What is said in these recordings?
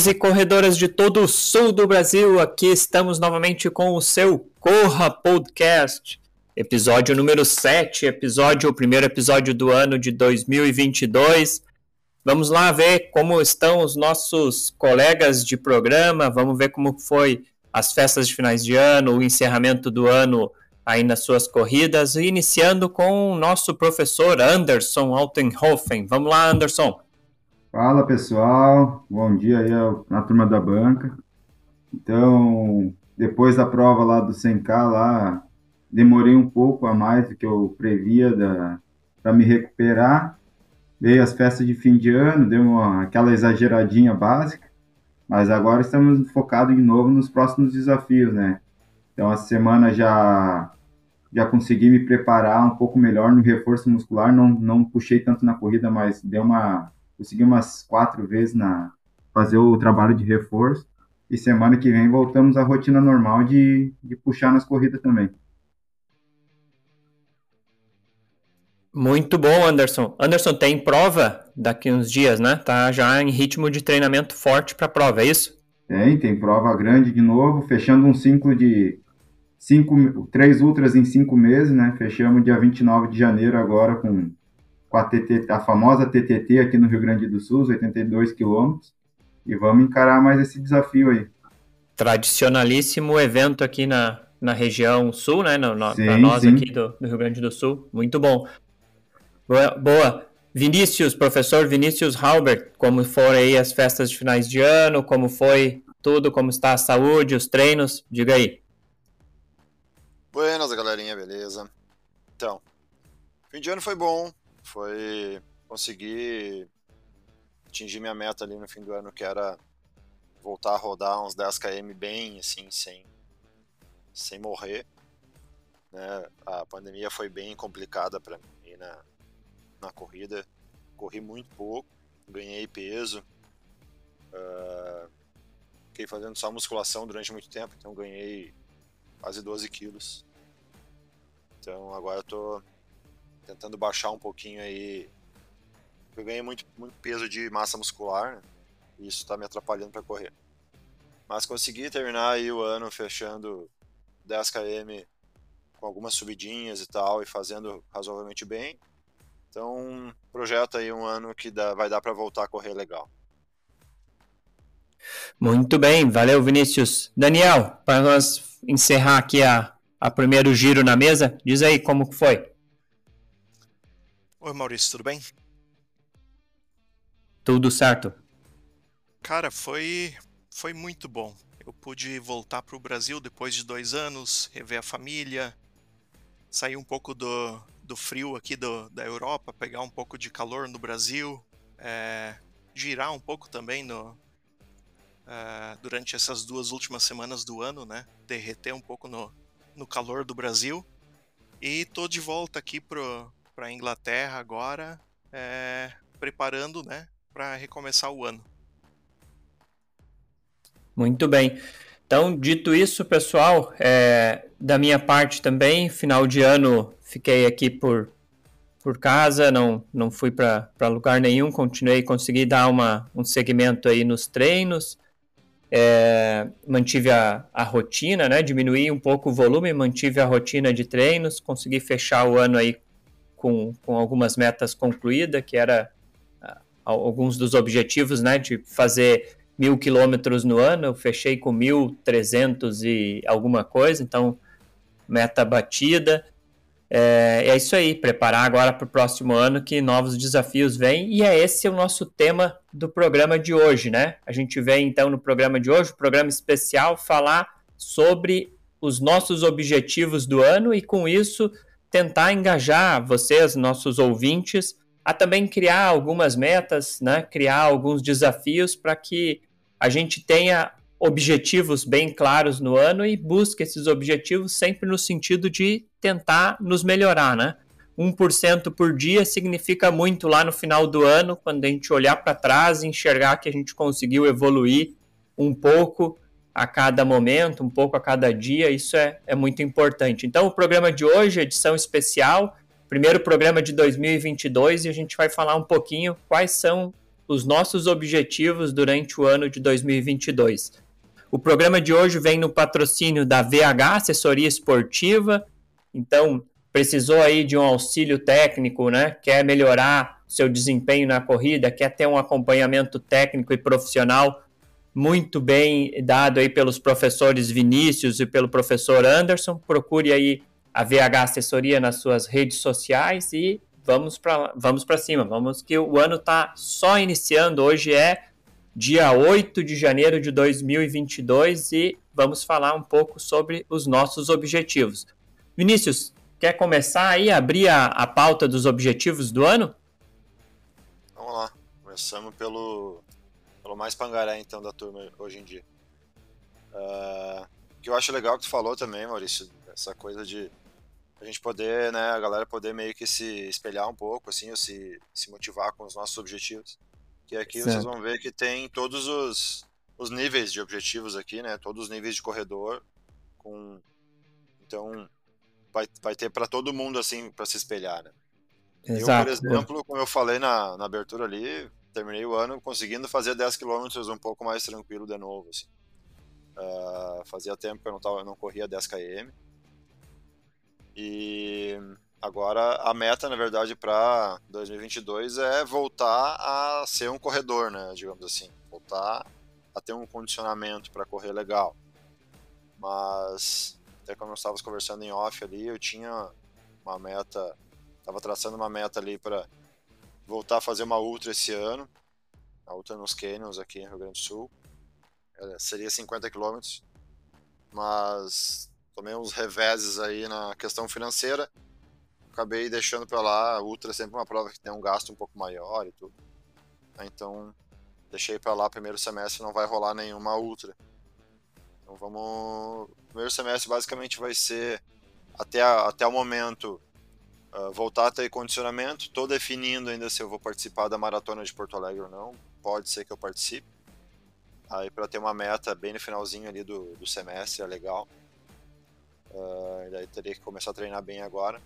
Corredores e corredoras de todo o sul do Brasil, aqui estamos novamente com o seu Corra Podcast, episódio número 7, episódio, o primeiro episódio do ano de 2022. Vamos lá ver como estão os nossos colegas de programa, vamos ver como foi as festas de finais de ano, o encerramento do ano aí nas suas corridas, iniciando com o nosso professor Anderson Altenhofen. Vamos lá, Anderson. Fala pessoal, bom dia aí na turma da banca. Então, depois da prova lá do 100K, lá, demorei um pouco a mais do que eu previa para me recuperar. Veio as festas de fim de ano, deu uma, aquela exageradinha básica, mas agora estamos focados de novo nos próximos desafios, né? Então, a semana já já consegui me preparar um pouco melhor no reforço muscular, não, não puxei tanto na corrida, mas deu uma consegui umas quatro vezes na fazer o trabalho de reforço. E semana que vem voltamos à rotina normal de, de puxar nas corridas também. Muito bom, Anderson. Anderson, tem prova daqui uns dias, né? Tá já em ritmo de treinamento forte para a prova, é isso? Tem, tem prova grande de novo, fechando um ciclo de cinco, três ultras em cinco meses, né? Fechamos dia 29 de janeiro agora com com a, TT, a famosa TTT aqui no Rio Grande do Sul, 82 quilômetros, e vamos encarar mais esse desafio aí. Tradicionalíssimo evento aqui na, na região sul, né? Para nós sim. aqui do, do, Rio Grande do Sul. Muito bom. Boa. boa. Vinícius, professor Vinícius Halbert, como foram aí as festas de finais de ano, como foi tudo, como está a saúde, os treinos, diga aí. Buenas, galerinha, beleza? Então, fim de ano foi bom, foi conseguir atingir minha meta ali no fim do ano, que era voltar a rodar uns 10 km bem, assim, sem, sem morrer. Né? A pandemia foi bem complicada para mim na, na corrida. Corri muito pouco, ganhei peso. Uh, fiquei fazendo só musculação durante muito tempo, então ganhei quase 12 quilos. Então agora eu tô tentando baixar um pouquinho aí. Eu ganhei muito, muito peso de massa muscular, né? E isso está me atrapalhando para correr. Mas consegui terminar aí o ano fechando 10 km com algumas subidinhas e tal e fazendo razoavelmente bem. Então, projeto aí um ano que dá, vai dar para voltar a correr legal. Muito bem, valeu Vinícius. Daniel, para nós encerrar aqui a, a primeiro giro na mesa, diz aí como foi. Oi, Maurício, tudo bem? Tudo certo. Cara, foi, foi muito bom. Eu pude voltar para o Brasil depois de dois anos, rever a família, sair um pouco do, do frio aqui do, da Europa, pegar um pouco de calor no Brasil, é, girar um pouco também no, é, durante essas duas últimas semanas do ano, né? Derreter um pouco no, no calor do Brasil. E tô de volta aqui pro, para a Inglaterra agora, é, preparando, né, para recomeçar o ano. Muito bem. Então, dito isso, pessoal, é, da minha parte também, final de ano fiquei aqui por, por casa, não, não fui para lugar nenhum, continuei, consegui dar uma, um segmento aí nos treinos, é, mantive a, a rotina, né, diminuí um pouco o volume, mantive a rotina de treinos, consegui fechar o ano aí com, com algumas metas concluídas, que era uh, alguns dos objetivos, né, de fazer mil quilômetros no ano, eu fechei com mil trezentos e alguma coisa, então meta batida. É, é isso aí, preparar agora para o próximo ano que novos desafios vêm e é esse o nosso tema do programa de hoje, né? A gente vem então no programa de hoje, programa especial, falar sobre os nossos objetivos do ano e com isso tentar engajar vocês, nossos ouvintes, a também criar algumas metas, né? criar alguns desafios para que a gente tenha objetivos bem claros no ano e busque esses objetivos sempre no sentido de tentar nos melhorar, né? 1% por dia significa muito lá no final do ano, quando a gente olhar para trás e enxergar que a gente conseguiu evoluir um pouco a cada momento, um pouco a cada dia, isso é, é muito importante. Então, o programa de hoje, edição especial, primeiro programa de 2022, e a gente vai falar um pouquinho quais são os nossos objetivos durante o ano de 2022. O programa de hoje vem no patrocínio da VH Assessoria Esportiva. Então, precisou aí de um auxílio técnico, né? Quer melhorar seu desempenho na corrida, quer ter um acompanhamento técnico e profissional muito bem dado aí pelos professores Vinícius e pelo professor Anderson. Procure aí a VH Assessoria nas suas redes sociais e vamos para vamos cima. Vamos que o ano está só iniciando. Hoje é dia 8 de janeiro de 2022 e vamos falar um pouco sobre os nossos objetivos. Vinícius, quer começar aí, abrir a, a pauta dos objetivos do ano? Vamos lá. Começamos pelo pelo mais pangaré, então, da turma hoje em dia. Uh, que eu acho legal que tu falou também, Maurício, essa coisa de a gente poder, né, a galera poder meio que se espelhar um pouco, assim, ou se, se motivar com os nossos objetivos. Que aqui certo. vocês vão ver que tem todos os, os níveis de objetivos aqui, né, todos os níveis de corredor, com então vai, vai ter para todo mundo, assim, para se espelhar, né. Exato. Eu, por exemplo, como eu falei na, na abertura ali, terminei o ano conseguindo fazer 10 km um pouco mais tranquilo de novo. Assim. Uh, fazia tempo que eu não, tava, eu não corria 10 km. E agora a meta, na verdade, para 2022 é voltar a ser um corredor, né, digamos assim. Voltar a ter um condicionamento para correr legal. Mas, até quando nós estávamos conversando em off ali, eu tinha uma meta, estava traçando uma meta ali para voltar a fazer uma ultra esse ano, a ultra nos Canyons aqui em Rio Grande do Sul. É, seria 50 km, mas tomei uns reveses aí na questão financeira. Acabei deixando para lá. A ultra é sempre uma prova que tem um gasto um pouco maior e tudo. Então deixei para lá. Primeiro semestre não vai rolar nenhuma ultra. Então vamos. Primeiro semestre basicamente vai ser até, a, até o momento uh, voltar a ter condicionamento. Estou definindo ainda se eu vou participar da maratona de Porto Alegre ou não. Pode ser que eu participe. Aí para ter uma meta bem no finalzinho ali do, do semestre é legal. Uh, daí teria que começar a treinar bem agora.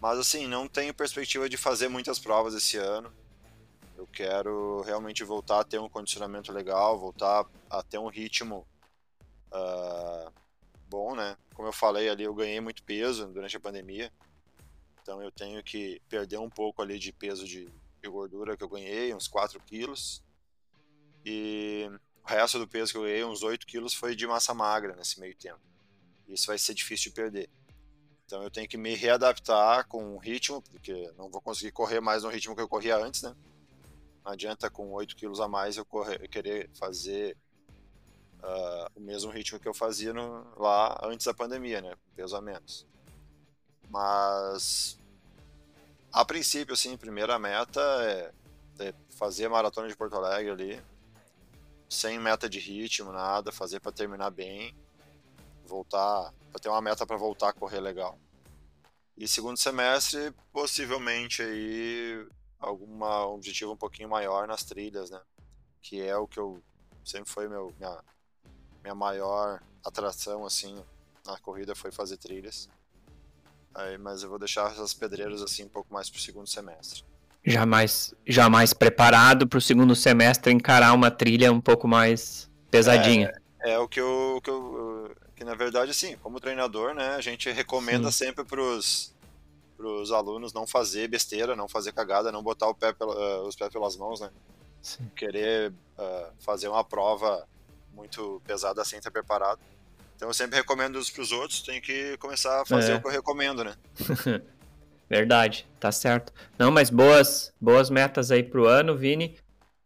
Mas assim, não tenho perspectiva de fazer muitas provas esse ano. Eu quero realmente voltar a ter um condicionamento legal, voltar a ter um ritmo uh, bom, né? Como eu falei ali, eu ganhei muito peso durante a pandemia. Então eu tenho que perder um pouco ali de peso de, de gordura que eu ganhei, uns 4 quilos. E o resto do peso que eu ganhei, uns 8 quilos, foi de massa magra nesse meio tempo. Isso vai ser difícil de perder. Então eu tenho que me readaptar com o ritmo, porque não vou conseguir correr mais no ritmo que eu corria antes, né? Não adianta com 8 quilos a mais eu, correr, eu querer fazer uh, o mesmo ritmo que eu fazia no, lá antes da pandemia, né? Peso a menos. Mas a princípio, assim, primeira meta é, é fazer a maratona de Porto Alegre ali, sem meta de ritmo, nada, fazer para terminar bem, voltar, para ter uma meta para voltar a correr legal. E segundo semestre, possivelmente aí alguma objetivo um pouquinho maior nas trilhas, né? Que é o que eu sempre foi meu minha, minha maior atração assim na corrida foi fazer trilhas. Aí, mas eu vou deixar essas pedreiras assim um pouco mais para o segundo semestre. Jamais, jamais preparado para o segundo semestre encarar uma trilha um pouco mais pesadinha. É, é o que eu, que eu, que na verdade assim, como treinador, né, a gente recomenda Sim. sempre para os os alunos não fazer besteira, não fazer cagada, não botar o pé pela, uh, os pés pelas mãos, né? Sim. Querer uh, fazer uma prova muito pesada sem estar preparado. Então eu sempre recomendo isso para os outros, tem que começar a fazer é. o que eu recomendo, né? Verdade, tá certo. Não, mas boas, boas metas aí pro ano, Vini.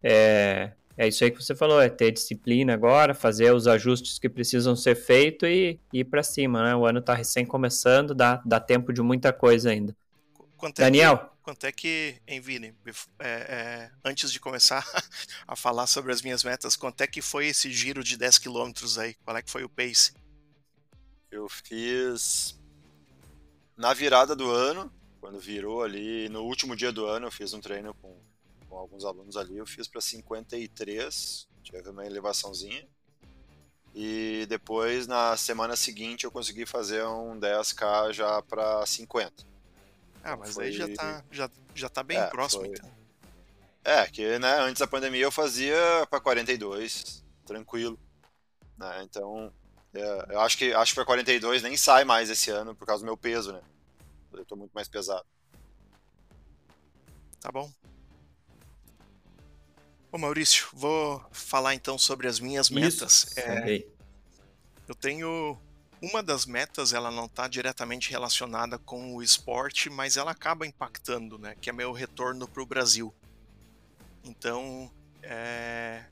É, é isso aí que você falou, é ter disciplina agora, fazer os ajustes que precisam ser feitos e, e ir para cima, né? O ano tá recém começando, dá, dá tempo de muita coisa ainda. Quanto é Daniel? Que, quanto é que, em Vini, é, é, antes de começar a falar sobre as minhas metas, quanto é que foi esse giro de 10 km aí? Qual é que foi o pace? Eu fiz na virada do ano, quando virou ali, no último dia do ano, eu fiz um treino com, com alguns alunos ali, eu fiz para 53, tive uma elevaçãozinha. E depois, na semana seguinte, eu consegui fazer um 10k já para 50. Ah, mas foi... aí já tá, já, já tá bem é, próximo, foi... então. É, que né, antes da pandemia eu fazia para 42, tranquilo. Né? Então, é, eu acho que acho que para 42 nem sai mais esse ano por causa do meu peso, né? Eu tô muito mais pesado. Tá bom. Ô Maurício, vou falar então sobre as minhas metas. Isso, é, eu tenho uma das metas, ela não está diretamente relacionada com o esporte, mas ela acaba impactando, né? Que é meu retorno para o Brasil. Então, é,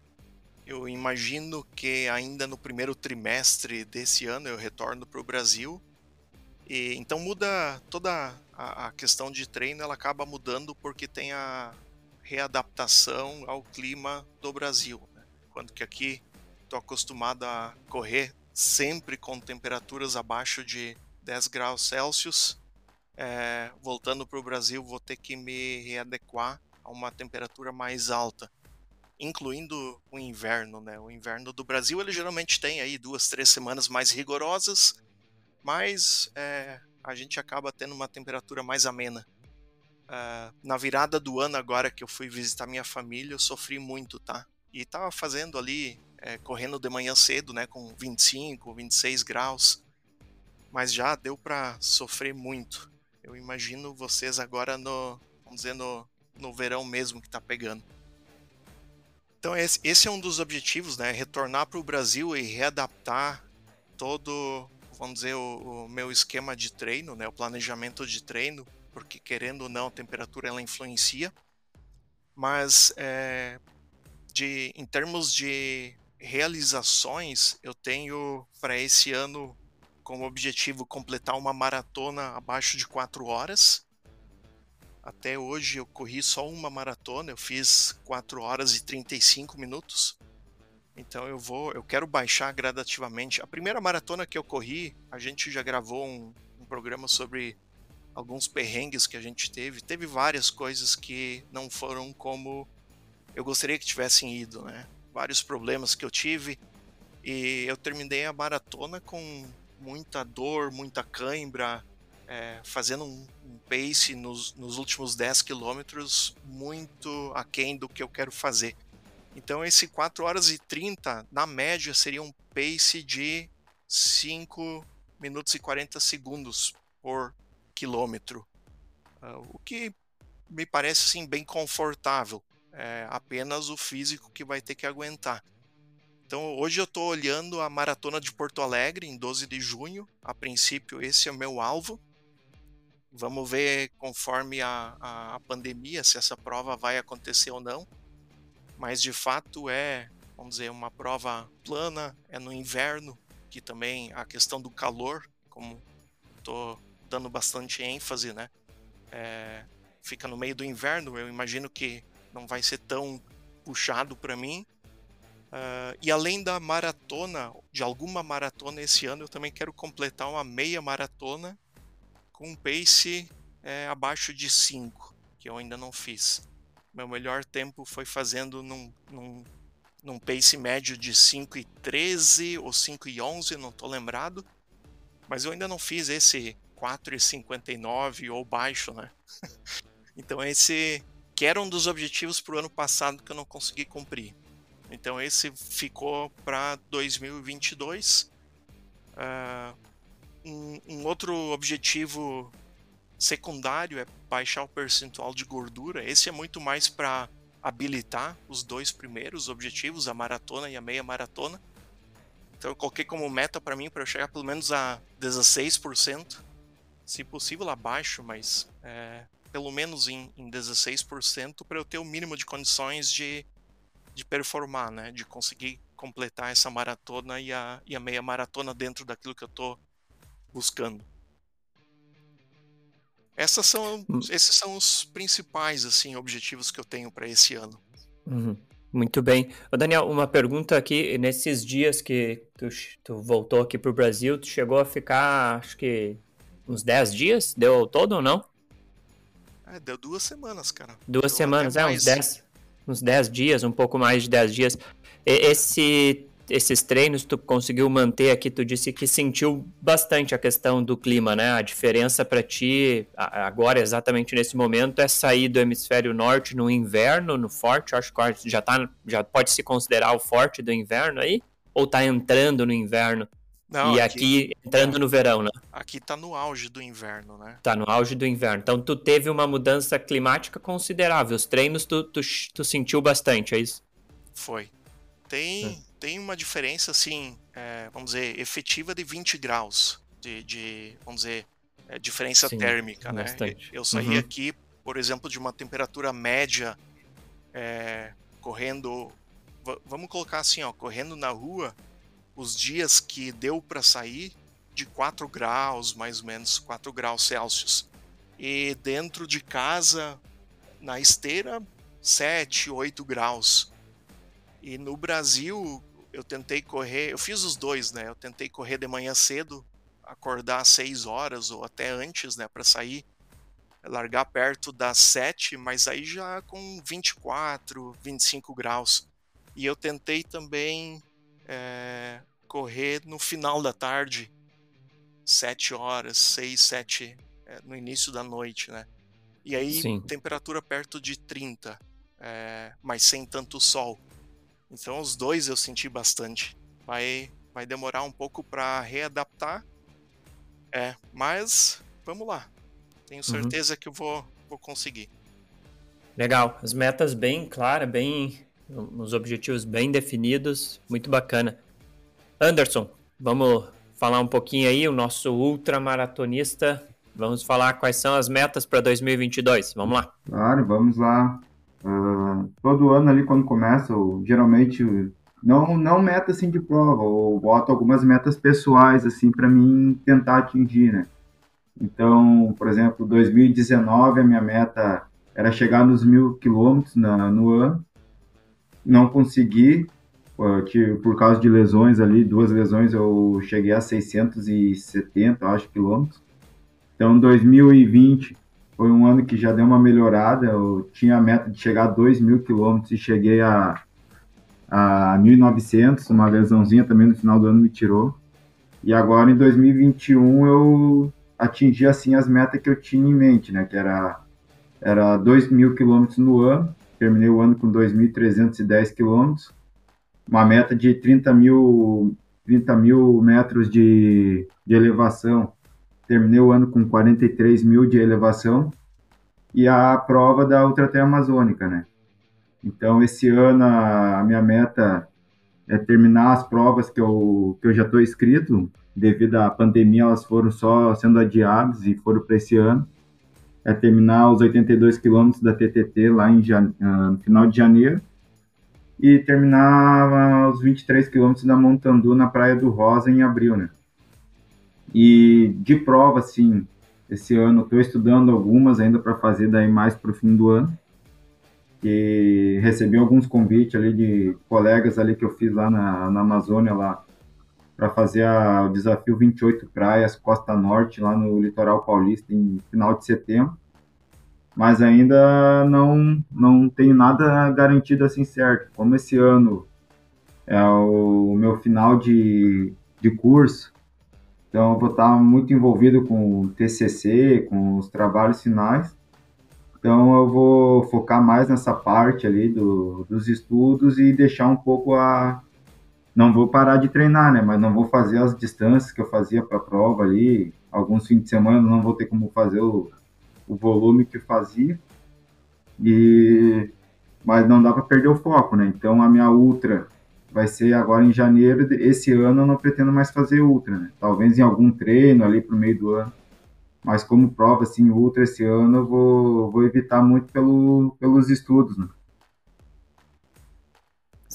eu imagino que ainda no primeiro trimestre desse ano eu retorno para o Brasil. E então muda toda a, a, questão de treino, ela acaba mudando porque tem a readaptação ao clima do Brasil. Né? Quando que aqui estou acostumado a correr sempre com temperaturas abaixo de 10 graus Celsius. É, voltando para o Brasil, vou ter que me readequar a uma temperatura mais alta, incluindo o inverno. Né? O inverno do Brasil ele geralmente tem aí duas, três semanas mais rigorosas, mas é, a gente acaba tendo uma temperatura mais amena. Uh, na virada do ano agora que eu fui visitar minha família, eu sofri muito, tá? E tava fazendo ali é, correndo de manhã cedo, né, com 25, 26 graus, mas já deu para sofrer muito. Eu imagino vocês agora no, vamos dizer, no, no verão mesmo que está pegando. Então esse, esse, é um dos objetivos, né, retornar para o Brasil e readaptar todo, vamos dizer, o, o, meu esquema de treino, né, o planejamento de treino, porque querendo ou não a temperatura ela influencia, mas é, de, em termos de realizações, eu tenho para esse ano como objetivo completar uma maratona abaixo de 4 horas. Até hoje eu corri só uma maratona, eu fiz 4 horas e 35 minutos. Então eu vou, eu quero baixar gradativamente. A primeira maratona que eu corri, a gente já gravou um, um programa sobre alguns perrengues que a gente teve. Teve várias coisas que não foram como eu gostaria que tivessem ido, né? Vários problemas que eu tive. E eu terminei a maratona com muita dor, muita cãibra, é, fazendo um, um pace nos, nos, últimos 10 quilômetros muito aquém do que eu quero fazer. Então esse 4 horas e 30, na média, seria um pace de 5 minutos e 40 segundos por quilômetro. Uh, o que me parece assim, bem confortável é apenas o físico que vai ter que aguentar. Então hoje eu estou olhando a maratona de Porto Alegre em 12 de junho. A princípio esse é o meu alvo. Vamos ver conforme a, a, a pandemia se essa prova vai acontecer ou não. Mas de fato é, vamos dizer, uma prova plana, é no inverno, que também a questão do calor, como estou dando bastante ênfase, né? É, fica no meio do inverno, eu imagino que não vai ser tão puxado para mim. Uh, e além da maratona, de alguma maratona esse ano, eu também quero completar uma meia maratona com um pace é, abaixo de 5, que eu ainda não fiz. Meu melhor tempo foi fazendo num, num, num pace médio de 5 e 13 ou 5 e 11, não estou lembrado. Mas eu ainda não fiz esse 4 e 59 ou baixo, né? então esse que era um dos objetivos para o ano passado que eu não consegui cumprir. Então esse ficou para 2022. Uh, um, um, outro objetivo secundário é baixar o percentual de gordura. Esse é muito mais para habilitar os dois primeiros objetivos, a maratona e a meia maratona. Então eu coloquei como meta para mim para eu chegar pelo menos a 16%, se possível abaixo, mas é, pelo menos em, em 16% para eu ter o mínimo de condições de, de performar, né? De conseguir completar essa maratona e a, e a meia maratona dentro daquilo que eu estou buscando. Essas são, hum. esses são os principais assim objetivos que eu tenho para esse ano. Uhum. Muito bem. Ô Daniel, uma pergunta aqui. Nesses dias que tu, tu voltou aqui para o Brasil, tu chegou a ficar, acho que uns 10 dias? Deu todo ou não? É, deu duas semanas, cara. Duas deu semanas, é, uns 10 uns 10 dias, um pouco mais de 10 dias. Esse esses treinos tu conseguiu manter aqui? Tu disse que sentiu bastante a questão do clima, né? A diferença para ti agora, exatamente nesse momento, é sair do hemisfério norte no inverno, no forte. Acho que já, tá, já pode se considerar o forte do inverno aí? Ou tá entrando no inverno? Não, e aqui, aqui entrando no verão, né? Aqui tá no auge do inverno, né? Tá no auge do inverno. Então tu teve uma mudança climática considerável. Os treinos tu, tu, tu sentiu bastante, é isso? Foi. Tem, hum. tem uma diferença, assim, é, vamos dizer, efetiva de 20 graus de, de vamos dizer, é, diferença Sim, térmica, né? bastante. né? Eu saí uhum. aqui, por exemplo, de uma temperatura média é, correndo, vamos colocar assim, ó, correndo na rua os dias que deu para sair de 4 graus, mais ou menos 4 graus Celsius. E dentro de casa, na esteira, 7, 8 graus. E no Brasil, eu tentei correr, eu fiz os dois, né? Eu tentei correr de manhã cedo, acordar às 6 horas ou até antes, né, para sair, largar perto das 7, mas aí já com 24, 25 graus. E eu tentei também é, correr no final da tarde, 7 horas, 6, 7, é, no início da noite, né? E aí, Sim. temperatura perto de 30, é, mas sem tanto sol. Então, os dois eu senti bastante. Vai, vai demorar um pouco para readaptar. É, mas vamos lá. Tenho uhum. certeza uhum. que eu vou, vou conseguir. Legal. As metas bem claras, bem uns objetivos bem definidos, muito bacana. Anderson, vamos falar um pouquinho aí, o nosso ultramaratonista. Vamos falar quais são as metas para 2022. Vamos lá. Claro, vamos lá. Uh, todo ano ali quando começa, eu, geralmente não não meta assim de prova, eu boto algumas metas pessoais assim para mim tentar atingir, né? Então, por exemplo, 2019 a minha meta era chegar nos mil quilômetros no ano não consegui, que por causa de lesões ali, duas lesões, eu cheguei a 670, acho, quilômetros. Então, 2020 foi um ano que já deu uma melhorada. Eu tinha a meta de chegar a 2 mil quilômetros e cheguei a, a 1.900. Uma lesãozinha também no final do ano me tirou. E agora, em 2021, eu atingi, assim, as metas que eu tinha em mente, né? Que era, era 2 mil quilômetros no ano terminei o ano com 2.310 quilômetros, uma meta de 30 mil, 30 mil metros de, de elevação, terminei o ano com 43 mil de elevação, e a prova da Ultratrail Amazônica, né? Então, esse ano, a minha meta é terminar as provas que eu, que eu já estou inscrito, devido à pandemia, elas foram só sendo adiadas e foram para esse ano é terminar os 82 quilômetros da TTT lá em no final de janeiro e terminar os 23 quilômetros da Montandu na Praia do Rosa em abril, né? E de prova, assim, esse ano estou estudando algumas ainda para fazer daí mais para o fim do ano. E recebi alguns convites ali de colegas ali que eu fiz lá na, na Amazônia lá para fazer a, o desafio 28 praias Costa Norte lá no litoral paulista em final de setembro. Mas ainda não não tenho nada garantido assim certo. Como esse ano é o meu final de, de curso, então eu vou estar muito envolvido com o TCC, com os trabalhos finais. Então eu vou focar mais nessa parte ali do, dos estudos e deixar um pouco a, não vou parar de treinar, né? Mas não vou fazer as distâncias que eu fazia para a prova ali. Alguns fins de semana não vou ter como fazer o, o volume que eu fazia. E mas não dá para perder o foco, né? Então a minha ultra vai ser agora em janeiro. Esse ano eu não pretendo mais fazer ultra, né? Talvez em algum treino ali pro meio do ano. Mas como prova assim ultra esse ano eu vou, vou evitar muito pelo, pelos estudos, né?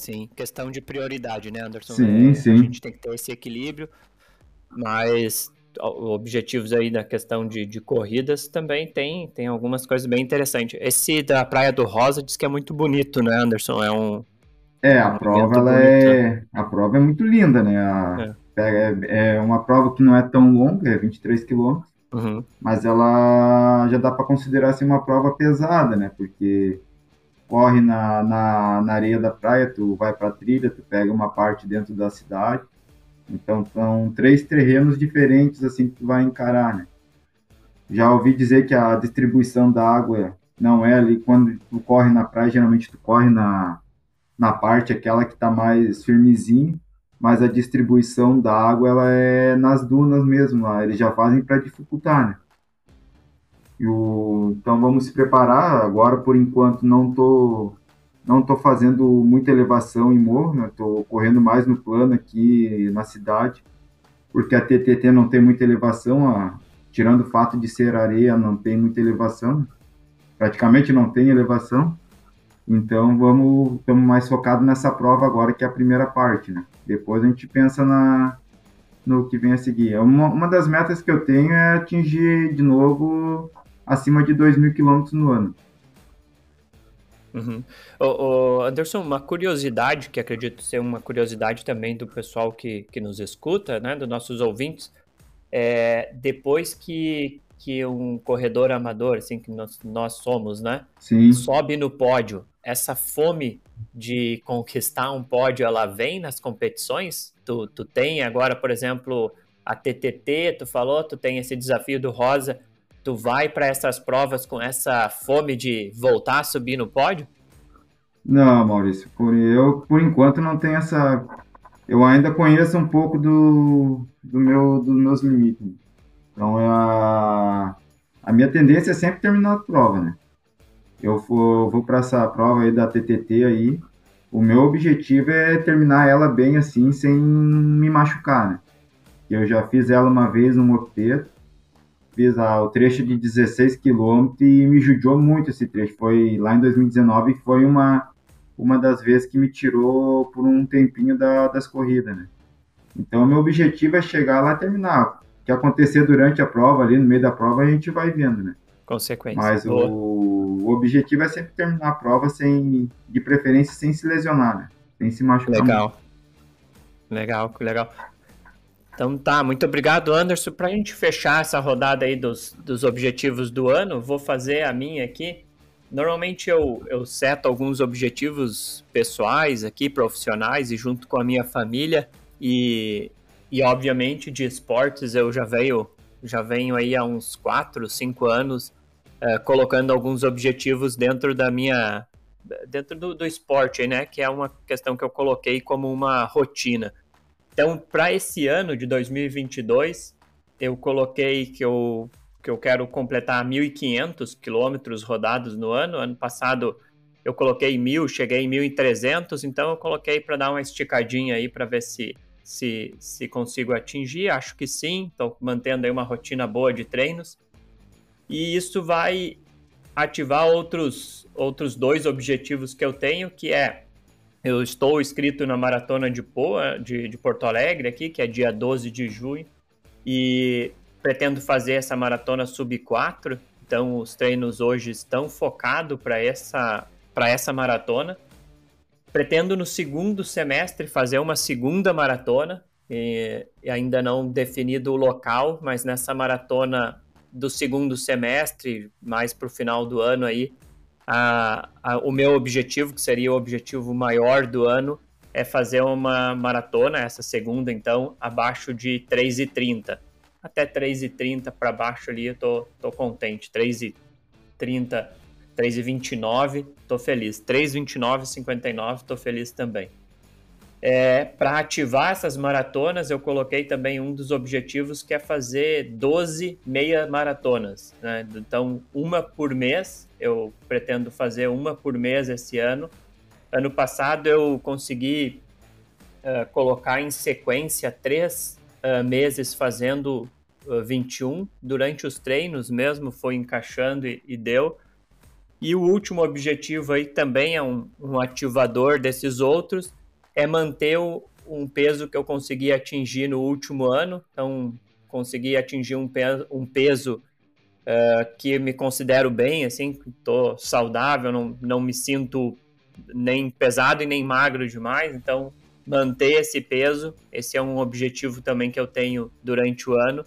Sim, questão de prioridade, né, Anderson? Sim, é, sim. A gente tem que ter esse equilíbrio, mas objetivos aí da questão de, de corridas também tem, tem algumas coisas bem interessantes. Esse da Praia do Rosa diz que é muito bonito, né, Anderson? É um. É, a um prova ela é. Né? A prova é muito linda, né? A, é. é. é uma prova que não é tão longa, é 23 quilômetros. Uhum. Mas ela já dá para considerar assim, uma prova pesada, né? Porque corre na, na, na areia da praia, tu vai para trilha, tu pega uma parte dentro da cidade. Então são três terrenos diferentes assim que tu vai encarar, né? Já ouvi dizer que a distribuição da água não é ali quando tu corre na praia, geralmente tu corre na, na parte aquela que está mais firmezinho, mas a distribuição da água ela é nas dunas mesmo, lá. eles já fazem para dificultar, né? O, então vamos se preparar. Agora, por enquanto, não tô não tô fazendo muita elevação em morro, né? Tô correndo mais no plano aqui na cidade, porque a TTT não tem muita elevação, a, tirando o fato de ser areia, não tem muita elevação, praticamente não tem elevação. Então vamos estamos mais focados nessa prova agora que é a primeira parte, né? Depois a gente pensa na no que vem a seguir. Uma, uma das metas que eu tenho é atingir de novo acima de 2 mil quilômetros no ano. Uhum. O, o, Anderson, uma curiosidade, que acredito ser uma curiosidade também do pessoal que, que nos escuta, né, dos nossos ouvintes, é, depois que, que um corredor amador, assim que nós, nós somos, né, Sim. sobe no pódio, essa fome de conquistar um pódio, ela vem nas competições? Tu, tu tem agora, por exemplo, a TTT, tu falou, tu tem esse desafio do Rosa, tu vai para essas provas com essa fome de voltar a subir no pódio? Não, Maurício, por eu por enquanto não tenho essa. Eu ainda conheço um pouco do, do meu dos meus limites. Então é a, a minha tendência é sempre terminar a prova, né? Eu vou, vou para essa prova aí da TTT aí. O meu objetivo é terminar ela bem assim, sem me machucar, né? Eu já fiz ela uma vez no moteto fiz ah, o trecho de 16 quilômetros e me judiou muito esse trecho. Foi lá em 2019 foi uma, uma das vezes que me tirou por um tempinho da, das corridas, né? Então, meu objetivo é chegar lá e terminar. O que acontecer durante a prova, ali no meio da prova, a gente vai vendo, né? Consequência. Mas o, o, objetivo é sempre terminar a prova sem, de preferência, sem se lesionar, né? Sem se machucar. Legal. Muito. Legal, legal. Então tá, muito obrigado, Anderson. Para a gente fechar essa rodada aí dos, dos objetivos do ano, vou fazer a minha aqui. Normalmente eu, eu seto alguns objetivos pessoais aqui, profissionais, e junto com a minha família. E, e obviamente de esportes eu já venho, já venho aí há uns 4, 5 anos uh, colocando alguns objetivos dentro da minha. dentro do, do esporte, né? Que é uma questão que eu coloquei como uma rotina. Então, para esse ano de 2022, eu coloquei que eu, que eu quero completar 1.500 quilômetros rodados no ano. Ano passado eu coloquei 1.000, cheguei em 1.300, então eu coloquei para dar uma esticadinha aí para ver se, se, se consigo atingir. Acho que sim, estou mantendo aí uma rotina boa de treinos. E isso vai ativar outros, outros dois objetivos que eu tenho, que é eu estou inscrito na Maratona de Poa, de, de Porto Alegre aqui, que é dia 12 de junho, e pretendo fazer essa maratona sub 4. Então, os treinos hoje estão focados para essa, essa maratona. Pretendo no segundo semestre fazer uma segunda maratona, e, e ainda não definido o local, mas nessa maratona do segundo semestre, mais para o final do ano aí, a, a, o meu objetivo, que seria o objetivo maior do ano, é fazer uma maratona, essa segunda, então, abaixo de 3,30. Até 3,30 para baixo ali eu tô, tô contente. 3,30, 3,29, tô feliz. 3,29, 59, tô feliz também. É, para ativar essas maratonas, eu coloquei também um dos objetivos que é fazer 12 meia maratonas. Né? Então, uma por mês, eu pretendo fazer uma por mês esse ano. Ano passado eu consegui uh, colocar em sequência três uh, meses fazendo uh, 21. Durante os treinos mesmo foi encaixando e, e deu. E o último objetivo aí também é um, um ativador desses outros, é manter um peso que eu consegui atingir no último ano. Então, consegui atingir um, pe um peso uh, que me considero bem, assim, estou saudável, não, não me sinto nem pesado e nem magro demais. Então, manter esse peso, esse é um objetivo também que eu tenho durante o ano,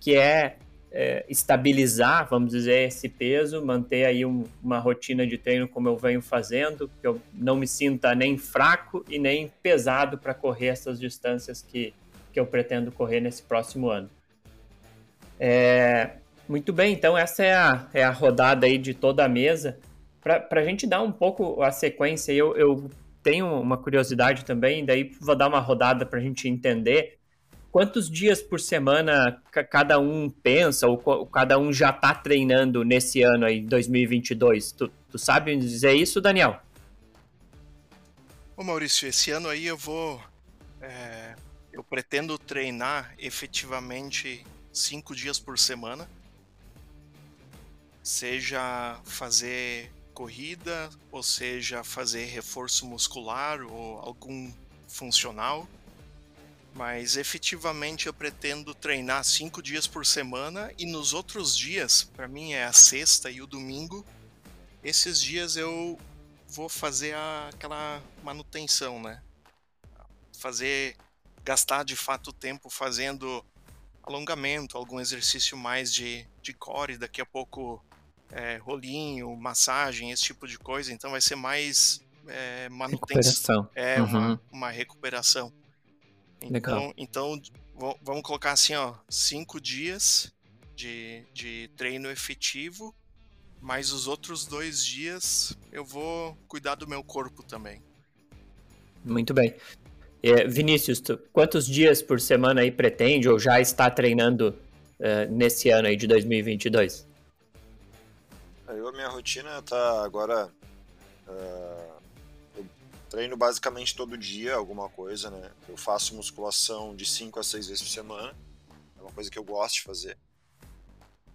que é é, estabilizar, vamos dizer, esse peso, manter aí um, uma rotina de treino como eu venho fazendo, que eu não me sinta nem fraco e nem pesado para correr essas distâncias que, que eu pretendo correr nesse próximo ano. É, muito bem, então essa é a, é a rodada aí de toda a mesa. Para a gente dar um pouco a sequência, eu, eu tenho uma curiosidade também, daí vou dar uma rodada para a gente entender quantos dias por semana cada um pensa ou cada um já está treinando nesse ano aí, 2022? Tu, tu sabe dizer isso, Daniel? Ô Maurício, esse ano aí eu vou. É, eu pretendo treinar efetivamente cinco dias por semana. Seja fazer corrida, ou seja fazer reforço muscular ou algum funcional mas efetivamente eu pretendo treinar cinco dias por semana e nos outros dias, para mim é a sexta e o domingo, esses dias eu vou fazer a, aquela manutenção, né? Fazer, gastar de fato tempo fazendo alongamento, algum exercício mais de, de core, daqui a pouco é, rolinho, massagem, esse tipo de coisa. Então vai ser mais é, manutenção. Recuperação. É, uhum. uma, uma recuperação. Então, então vamos colocar assim, ó, cinco dias de, de treino efetivo, mas os outros dois dias eu vou cuidar do meu corpo também. Muito bem. É, Vinícius, tu, quantos dias por semana aí pretende ou já está treinando uh, nesse ano aí de 2022? Eu, a minha rotina tá agora uh, treino basicamente todo dia alguma coisa, né? Eu faço musculação de 5 a 6 vezes por semana. É uma coisa que eu gosto de fazer.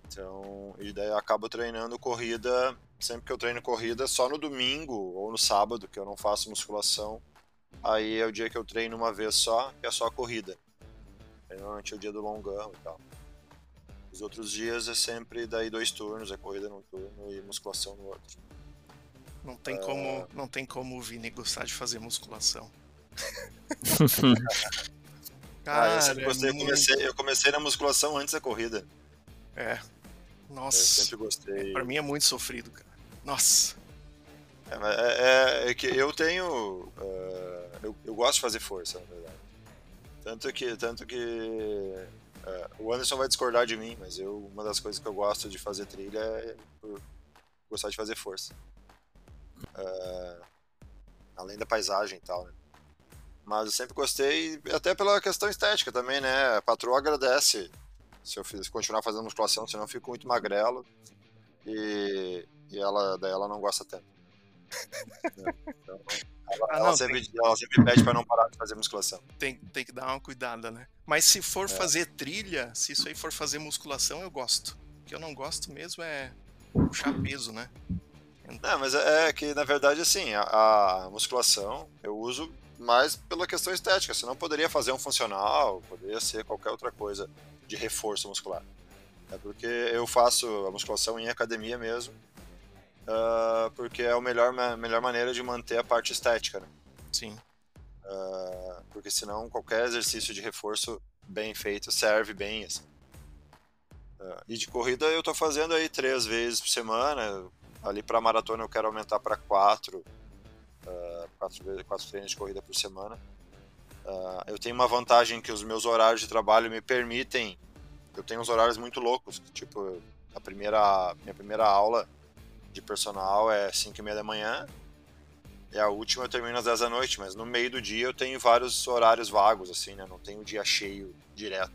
Então, e daí eu acabo treinando corrida, sempre que eu treino corrida, só no domingo ou no sábado, que eu não faço musculação. Aí é o dia que eu treino uma vez só, que é só corrida. Normalmente é o dia do longão e tal. Os outros dias é sempre daí dois turnos, é corrida num turno e musculação no outro. Não tem como, não tem como o Vini gostar de fazer musculação. Cara, ah, eu sempre gostei. É eu, comecei, eu comecei na musculação antes da corrida. É. Nossa. Eu sempre gostei. Pra mim é muito sofrido, cara. Nossa. É, é, é que eu tenho. Uh, eu, eu, gosto de fazer força, na verdade. Tanto que. Tanto que uh, o Anderson vai discordar de mim, mas eu, uma das coisas que eu gosto de fazer trilha é gostar de fazer força. Uh, além da paisagem e tal, né? Mas eu sempre gostei, até pela questão estética também, né? A patroa agradece se eu fiz, continuar fazendo musculação, senão eu fico muito magrelo. E, e ela, daí ela não gosta tanto. então, ela, ah, não, ela, sempre, tem... ela, sempre, pede para não parar de fazer musculação. Tem, tem que dar uma cuidada, né? Mas se for é. fazer trilha, se isso aí for fazer musculação, eu gosto. O que eu não gosto mesmo é puxar peso, né? Não, mas é, é que na verdade assim, a, a, musculação eu uso mais pela questão estética, senão poderia fazer um funcional, poderia ser qualquer outra coisa de reforço muscular. É porque eu faço a musculação em academia mesmo, uh, porque é a melhor, a melhor maneira de manter a parte estética, né? Sim. Uh, porque senão qualquer exercício de reforço bem feito serve bem, assim. Uh, e de corrida eu tô fazendo aí três vezes por semana, Ali para maratona eu quero aumentar para quatro, uh, quatro, quatro treinos de corrida por semana. Uh, eu tenho uma vantagem que os meus horários de trabalho me permitem. Eu tenho uns horários muito loucos, tipo a primeira minha primeira aula de personal é 5 e meia da manhã e a última eu termino às 10 da noite, mas no meio do dia eu tenho vários horários vagos, assim, né? Não tenho dia cheio direto.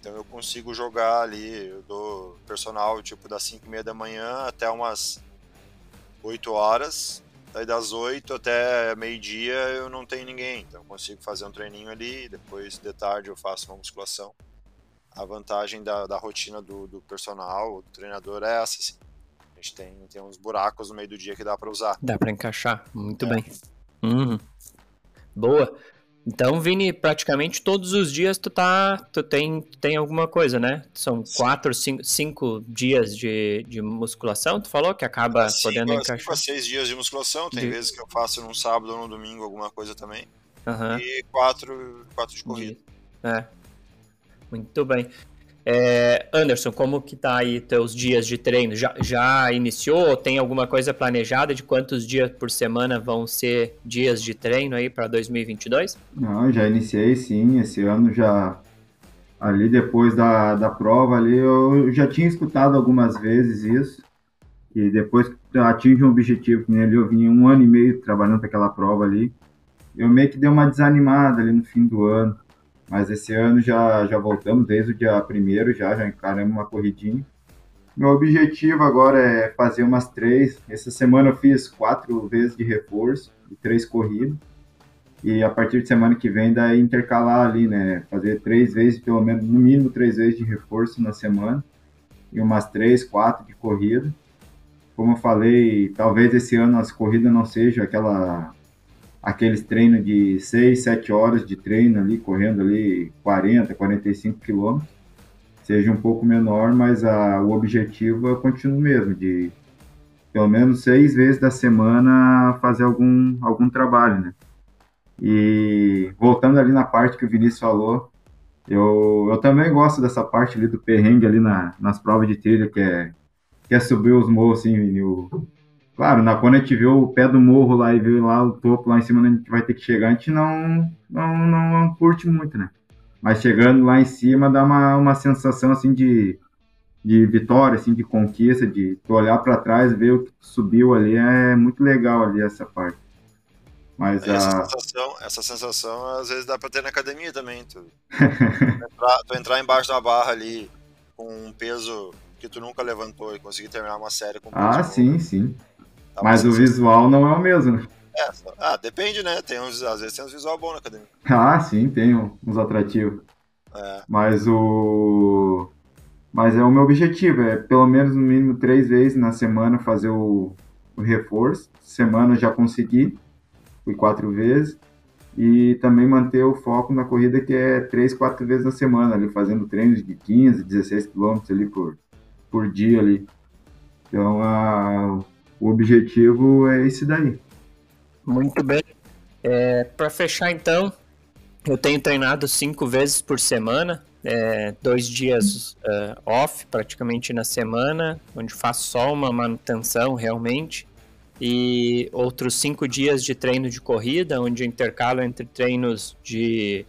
Então eu consigo jogar ali, eu dou personal tipo das 5 e meia da manhã até umas 8 horas. Daí das 8 até meio-dia eu não tenho ninguém. Então eu consigo fazer um treininho ali, depois de tarde eu faço uma musculação. A vantagem da, da rotina do, do personal, do treinador é essa, assim. A gente tem, tem uns buracos no meio do dia que dá para usar. Dá para encaixar, muito é. bem. Uhum. Boa. Então, Vini, praticamente todos os dias tu tá, tu tem, tem alguma coisa, né? São quatro, cinco, cinco dias de, de musculação, tu falou que acaba cinco, podendo encaixar? Cinco a seis dias de musculação, tem de... vezes que eu faço num sábado ou no domingo alguma coisa também. Uhum. E quatro, quatro de corrida. É, muito bem. É, Anderson, como que tá aí teus dias de treino? Já, já iniciou? Tem alguma coisa planejada de quantos dias por semana vão ser dias de treino aí para 2022? Não, já iniciei sim. Esse ano já ali depois da, da prova ali eu já tinha escutado algumas vezes isso que depois que atinge um objetivo, que ali eu vim um ano e meio trabalhando para aquela prova ali, eu meio que dei uma desanimada ali no fim do ano. Mas esse ano já, já voltamos, desde o dia primeiro já, já encaramos uma corridinha. Meu objetivo agora é fazer umas três. Essa semana eu fiz quatro vezes de reforço e três corridas. E a partir de semana que vem, daí intercalar ali, né? Fazer três vezes, pelo menos, no mínimo três vezes de reforço na semana. E umas três, quatro de corrida. Como eu falei, talvez esse ano as corridas não sejam aquela aqueles treinos de 6, 7 horas de treino ali, correndo ali 40, 45 quilômetros, seja um pouco menor, mas a, o objetivo é continuo mesmo, de pelo menos seis vezes da semana fazer algum, algum trabalho, né? E voltando ali na parte que o Vinícius falou, eu, eu também gosto dessa parte ali do perrengue ali na, nas provas de trilha, que é, que é subir os morros, assim, o, Claro, na, quando a gente vê o pé do morro lá e vê lá o topo lá em cima onde a gente vai ter que chegar, a gente não, não, não, não curte muito, né? Mas chegando lá em cima dá uma, uma sensação assim de, de vitória, assim, de conquista, de tu olhar para trás, ver o que subiu ali, é muito legal ali essa parte. Mas essa, a... sensação, essa sensação às vezes dá para ter na academia também. Tu, tu, entrar, tu entrar embaixo da barra ali com um peso que tu nunca levantou e conseguir terminar uma série com Ah, sim, sim. Tá Mas o visual não é o mesmo, né? É, ah, depende, né? Tem uns, às vezes tem uns visual bom na academia. Ah, sim, tem uns atrativos. É. Mas o. Mas é o meu objetivo, é pelo menos no mínimo três vezes na semana fazer o, o reforço. Semana já consegui, fui quatro vezes. E também manter o foco na corrida que é três, quatro vezes na semana, ali fazendo treinos de 15, 16 quilômetros ali por, por dia ali. Então, a, o objetivo é esse daí. Muito bem. É, Para fechar, então, eu tenho treinado cinco vezes por semana, é, dois dias uh, off praticamente na semana, onde faço só uma manutenção realmente, e outros cinco dias de treino de corrida, onde intercalo entre treinos de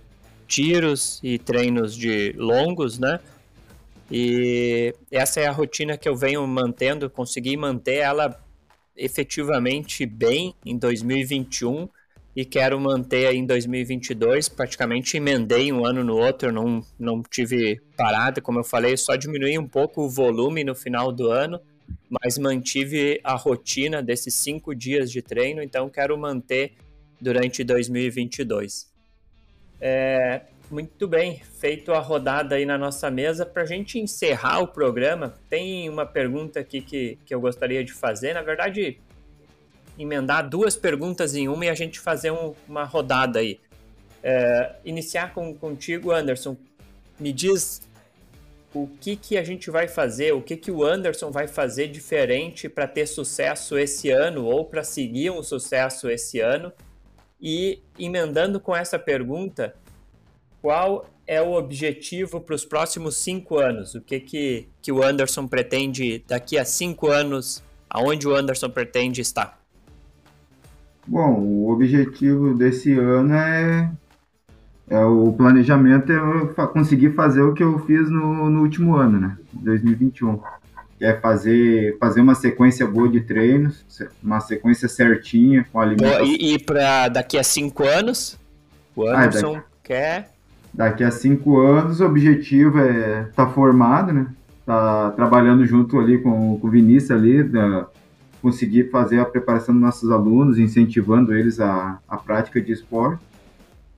tiros e treinos de longos, né? E essa é a rotina que eu venho mantendo, consegui manter ela efetivamente bem em 2021 e quero manter aí em 2022. Praticamente emendei um ano no outro, não, não tive parada, como eu falei, só diminuí um pouco o volume no final do ano, mas mantive a rotina desses cinco dias de treino, então quero manter durante 2022. É, muito bem, feito a rodada aí na nossa mesa. Para a gente encerrar o programa, tem uma pergunta aqui que, que eu gostaria de fazer. Na verdade, emendar duas perguntas em uma e a gente fazer um, uma rodada aí. É, iniciar com, contigo, Anderson. Me diz o que, que a gente vai fazer, o que, que o Anderson vai fazer diferente para ter sucesso esse ano ou para seguir um sucesso esse ano. E emendando com essa pergunta, qual é o objetivo para os próximos cinco anos? O que, que, que o Anderson pretende daqui a cinco anos? Aonde o Anderson pretende estar? Bom, o objetivo desse ano é, é o planejamento é conseguir fazer o que eu fiz no, no último ano, né? 2021. Que é fazer, fazer uma sequência boa de treinos, uma sequência certinha com alimentação. E, e para daqui a cinco anos, o Anderson ah, daqui... quer Daqui a cinco anos, o objetivo é estar tá formado, né? Tá trabalhando junto ali com, com o Vinícius ali, da, conseguir fazer a preparação dos nossos alunos, incentivando eles a, a prática de esporte.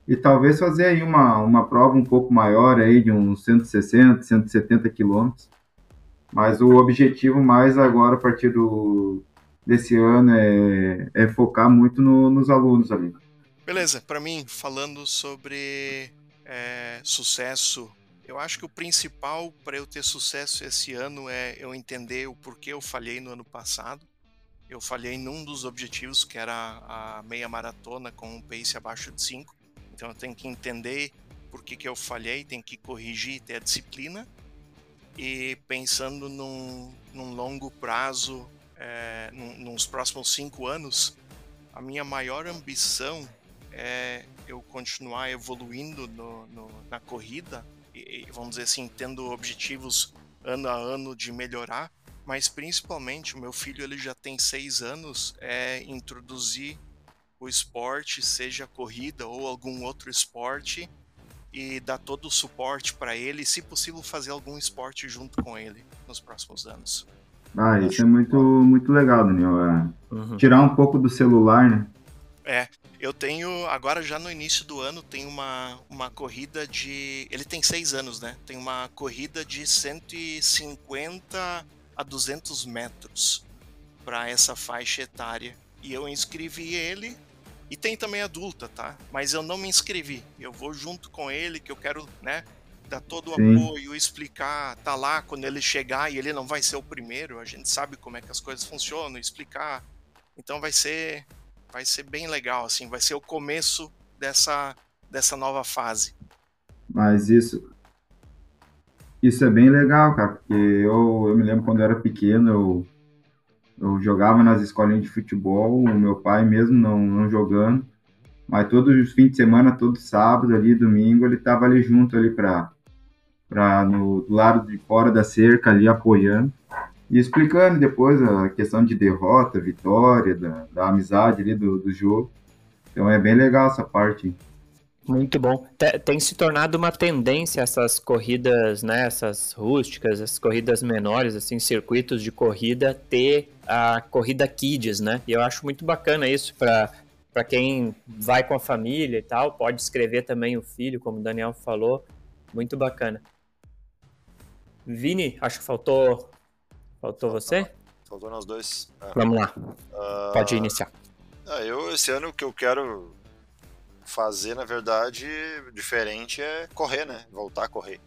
E talvez fazer aí uma, uma prova um pouco maior aí, de uns 160, 170 quilômetros. Mas o objetivo mais agora, a partir do, desse ano, é, é focar muito no, nos alunos ali. Beleza, para mim, falando sobre é, sucesso, eu acho que o principal para eu ter sucesso esse ano é eu entender o porquê eu falhei no ano passado. Eu falhei num dos objetivos, que era a meia maratona com um pace abaixo de 5. Então eu tenho que entender por que, que eu falhei, tenho que corrigir, ter a disciplina. e pensando num, num longo prazo, é, num, nos próximos cinco anos, a minha maior ambição é eu continuar evoluindo no, no, na corrida e, vamos dizer assim, tendo objetivos ano a ano de melhorar, mas principalmente o meu filho ele já tem seis anos, é introduzir o esporte, seja corrida ou algum outro esporte, e dar todo o suporte para ele, e, se possível fazer algum esporte junto com ele nos próximos anos. Ah, isso é muito, muito legal, Daniel. É uhum. Tirar um pouco do celular, né? É, eu tenho, agora já no início do ano, tem uma, uma corrida de. Ele tem seis anos, né? Tem uma corrida de 150 a 200 metros para essa faixa etária. E eu inscrevi ele. E tem também adulta, tá? Mas eu não me inscrevi. Eu vou junto com ele, que eu quero, né? Dar todo o Sim. apoio, explicar, tá lá quando ele chegar e ele não vai ser o primeiro. A gente sabe como é que as coisas funcionam, explicar. Então vai ser vai ser bem legal, assim, vai ser o começo dessa, dessa nova fase. Mas isso, isso é bem legal, cara, porque eu, eu me lembro quando eu era pequeno, eu, eu jogava nas escolinhas de futebol, o meu pai mesmo não, não jogando, mas todos os fins de semana, todo sábado ali, domingo, ele tava ali junto ali para para no do lado de fora da cerca ali apoiando e explicando depois a questão de derrota, vitória, da, da amizade ali do, do jogo. Então é bem legal essa parte. Muito bom. Tem se tornado uma tendência essas corridas, né, essas rústicas, essas corridas menores, assim, circuitos de corrida, ter a corrida kids, né? E eu acho muito bacana isso para para quem vai com a família e tal, pode escrever também o filho, como o Daniel falou. Muito bacana. Vini, acho que faltou Faltou você? Faltou nós dois. É. Vamos lá. Uh... Pode iniciar. Ah, eu, esse ano, o que eu quero fazer, na verdade, diferente é correr, né? Voltar a correr.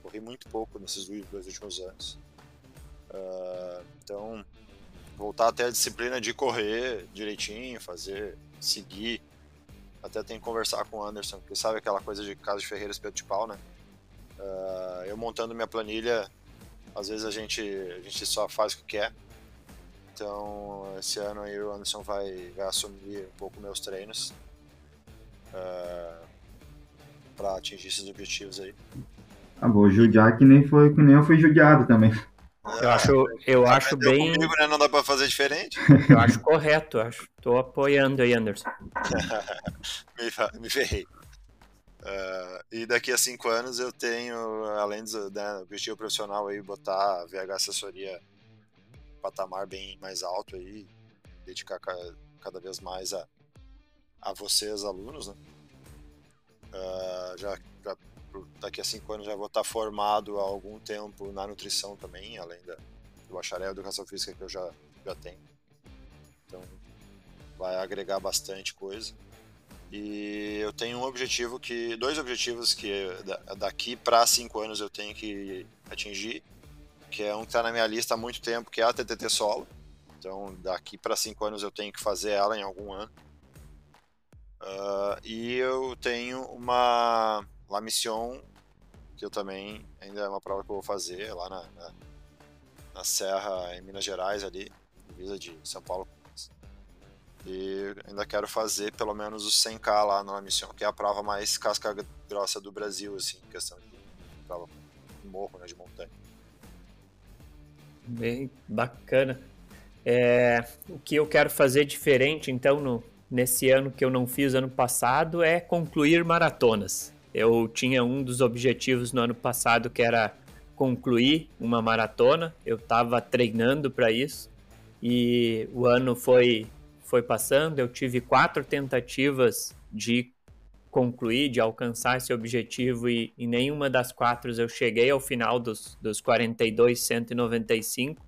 Corri muito pouco nesses dois últimos anos. Uh, então, voltar até a disciplina de correr direitinho, fazer, seguir. Até tem que conversar com o Anderson, porque sabe aquela coisa de casa de Ferreira espeto de pau, né? Uh, eu montando minha planilha às vezes a gente, a gente só faz o que quer. Então, esse ano aí o Anderson vai, vai assumir um pouco meus treinos uh, eh, para atingir esses objetivos aí. Ah, vou judiar que nem, foi, que nem eu fui judiado também. Eu acho, eu acho bem. Comigo, né? Não dá para fazer diferente. Eu acho correto, acho. Tô apoiando aí, Anderson. me, me ferrei. Uh, e daqui a cinco anos eu tenho, além do né, objetivo profissional aí, botar a VH assessoria patamar bem mais alto aí, dedicar cada vez mais a, a vocês, alunos, né? Uh, já, já, daqui a cinco anos já vou estar formado há algum tempo na nutrição também, além da, do bacharel em educação física que eu já, já tenho. Então vai agregar bastante coisa. E eu tenho um objetivo que. dois objetivos que daqui para cinco anos eu tenho que atingir. Que é um que está na minha lista há muito tempo, que é a TTT solo. Então daqui para cinco anos eu tenho que fazer ela em algum ano. Uh, e eu tenho uma La Mission, que eu também ainda é uma prova que eu vou fazer lá na, na, na Serra, em Minas Gerais, ali, divisa de São Paulo e ainda quero fazer pelo menos os 100k lá na missão, que é a prova mais casca grossa do Brasil, assim, questão de prova de morro, né, de montanha. Bem bacana. É, o que eu quero fazer diferente, então, no, nesse ano que eu não fiz ano passado, é concluir maratonas. Eu tinha um dos objetivos no ano passado que era concluir uma maratona. Eu estava treinando para isso e o ano foi foi passando, eu tive quatro tentativas de concluir, de alcançar esse objetivo e em nenhuma das quatro eu cheguei ao final dos, dos 42, 195.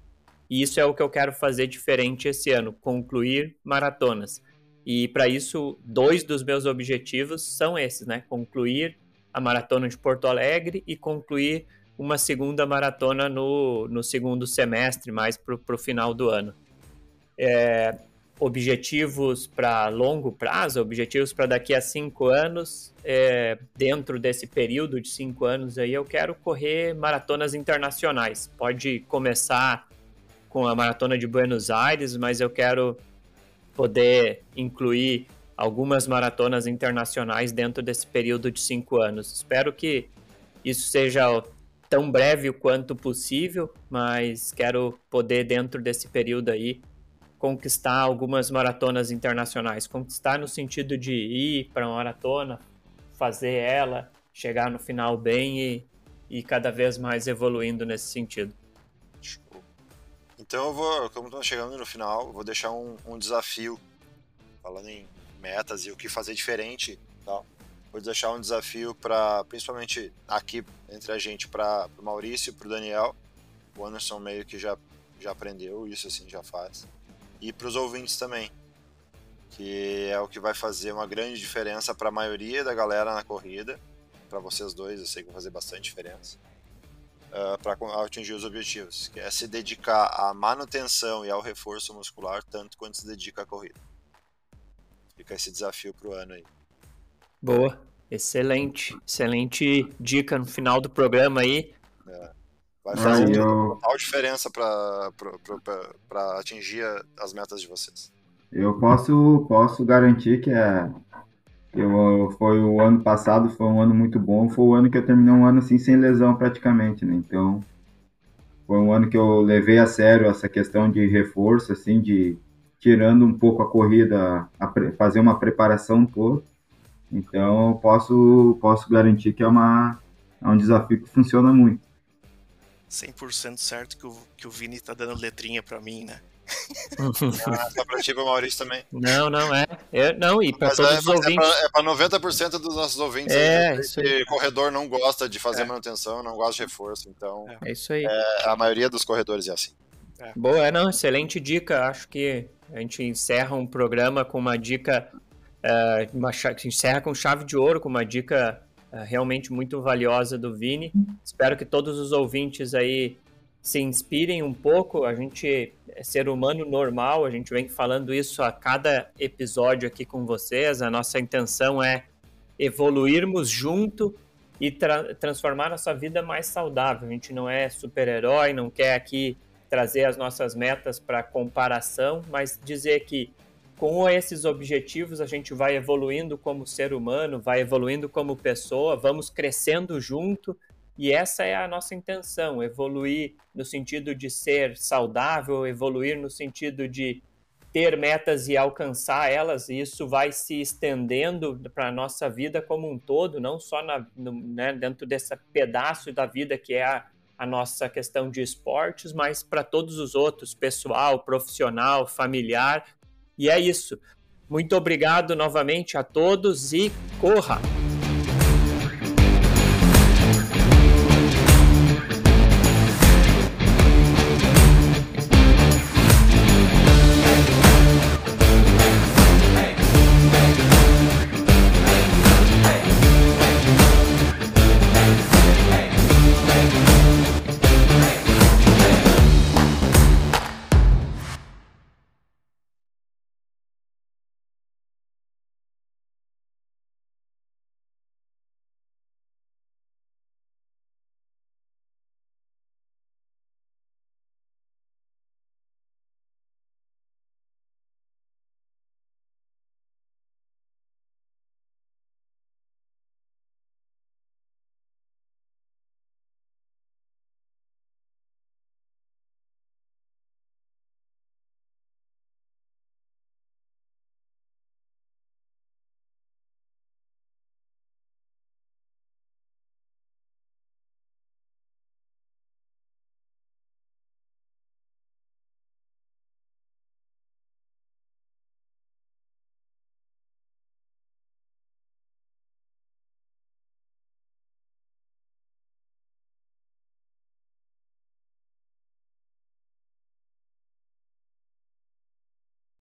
E isso é o que eu quero fazer diferente esse ano, concluir maratonas. E para isso, dois dos meus objetivos são esses, né? Concluir a maratona de Porto Alegre e concluir uma segunda maratona no, no segundo semestre, mais para o final do ano. É, objetivos para longo prazo, objetivos para daqui a cinco anos. É, dentro desse período de cinco anos aí, eu quero correr maratonas internacionais. Pode começar com a maratona de Buenos Aires, mas eu quero poder incluir algumas maratonas internacionais dentro desse período de cinco anos. Espero que isso seja tão breve quanto possível, mas quero poder dentro desse período aí conquistar algumas maratonas internacionais. Conquistar no sentido de ir para uma maratona, fazer ela, chegar no final bem e, e cada vez mais evoluindo nesse sentido. Então eu vou, como estamos chegando no final, vou deixar um, um, desafio, falando em metas e o que fazer diferente, tal. Vou deixar um desafio para, principalmente aqui entre a gente, para o Maurício para o Daniel. O Anderson meio que já já aprendeu isso assim, já faz e para os ouvintes também, que é o que vai fazer uma grande diferença para a maioria da galera na corrida. Para vocês dois, eu sei que vai fazer bastante diferença. Uh, ah, para atingir os objetivos, que é se dedicar à manutenção e ao reforço muscular tanto quanto se dedica à corrida. Fica esse desafio para o ano aí. Boa, excelente, excelente dica no final do programa aí. É. Vai fazer eu... total diferença para atingir as metas de vocês. Eu posso, posso garantir que é, eu, foi o ano passado, foi um ano muito bom. Foi o ano que eu terminei um ano assim sem lesão praticamente, né? Então, foi um ano que eu levei a sério essa questão de reforço, assim, de tirando um pouco a corrida, a fazer uma preparação toda. Então, posso, posso garantir que é, uma, é um desafio que funciona muito. 100% certo que o, que o Vini tá dando letrinha pra mim, né? ah, tá pra ti pro Maurício também. Não, não é. Eu, não, e pra mas todos é, os ouvintes. É pra, é pra 90% dos nossos ouvintes. É, aí, isso aí. corredor não gosta de fazer é. manutenção, não gosta de reforço, então. É, isso aí. É, a maioria dos corredores é assim. É. Boa, é, não, excelente dica. Acho que a gente encerra um programa com uma dica. Uh, uma, encerra com chave de ouro, com uma dica é, realmente muito valiosa do Vini. Espero que todos os ouvintes aí se inspirem um pouco. A gente é ser humano normal, a gente vem falando isso a cada episódio aqui com vocês. A nossa intenção é evoluirmos junto e tra transformar nossa vida mais saudável. A gente não é super-herói, não quer aqui trazer as nossas metas para comparação, mas dizer que com esses objetivos a gente vai evoluindo como ser humano, vai evoluindo como pessoa, vamos crescendo junto e essa é a nossa intenção, evoluir no sentido de ser saudável, evoluir no sentido de ter metas e alcançar elas, e isso vai se estendendo para a nossa vida como um todo, não só na, no, né, dentro desse pedaço da vida que é a, a nossa questão de esportes, mas para todos os outros, pessoal, profissional, familiar, e é isso. Muito obrigado novamente a todos e corra!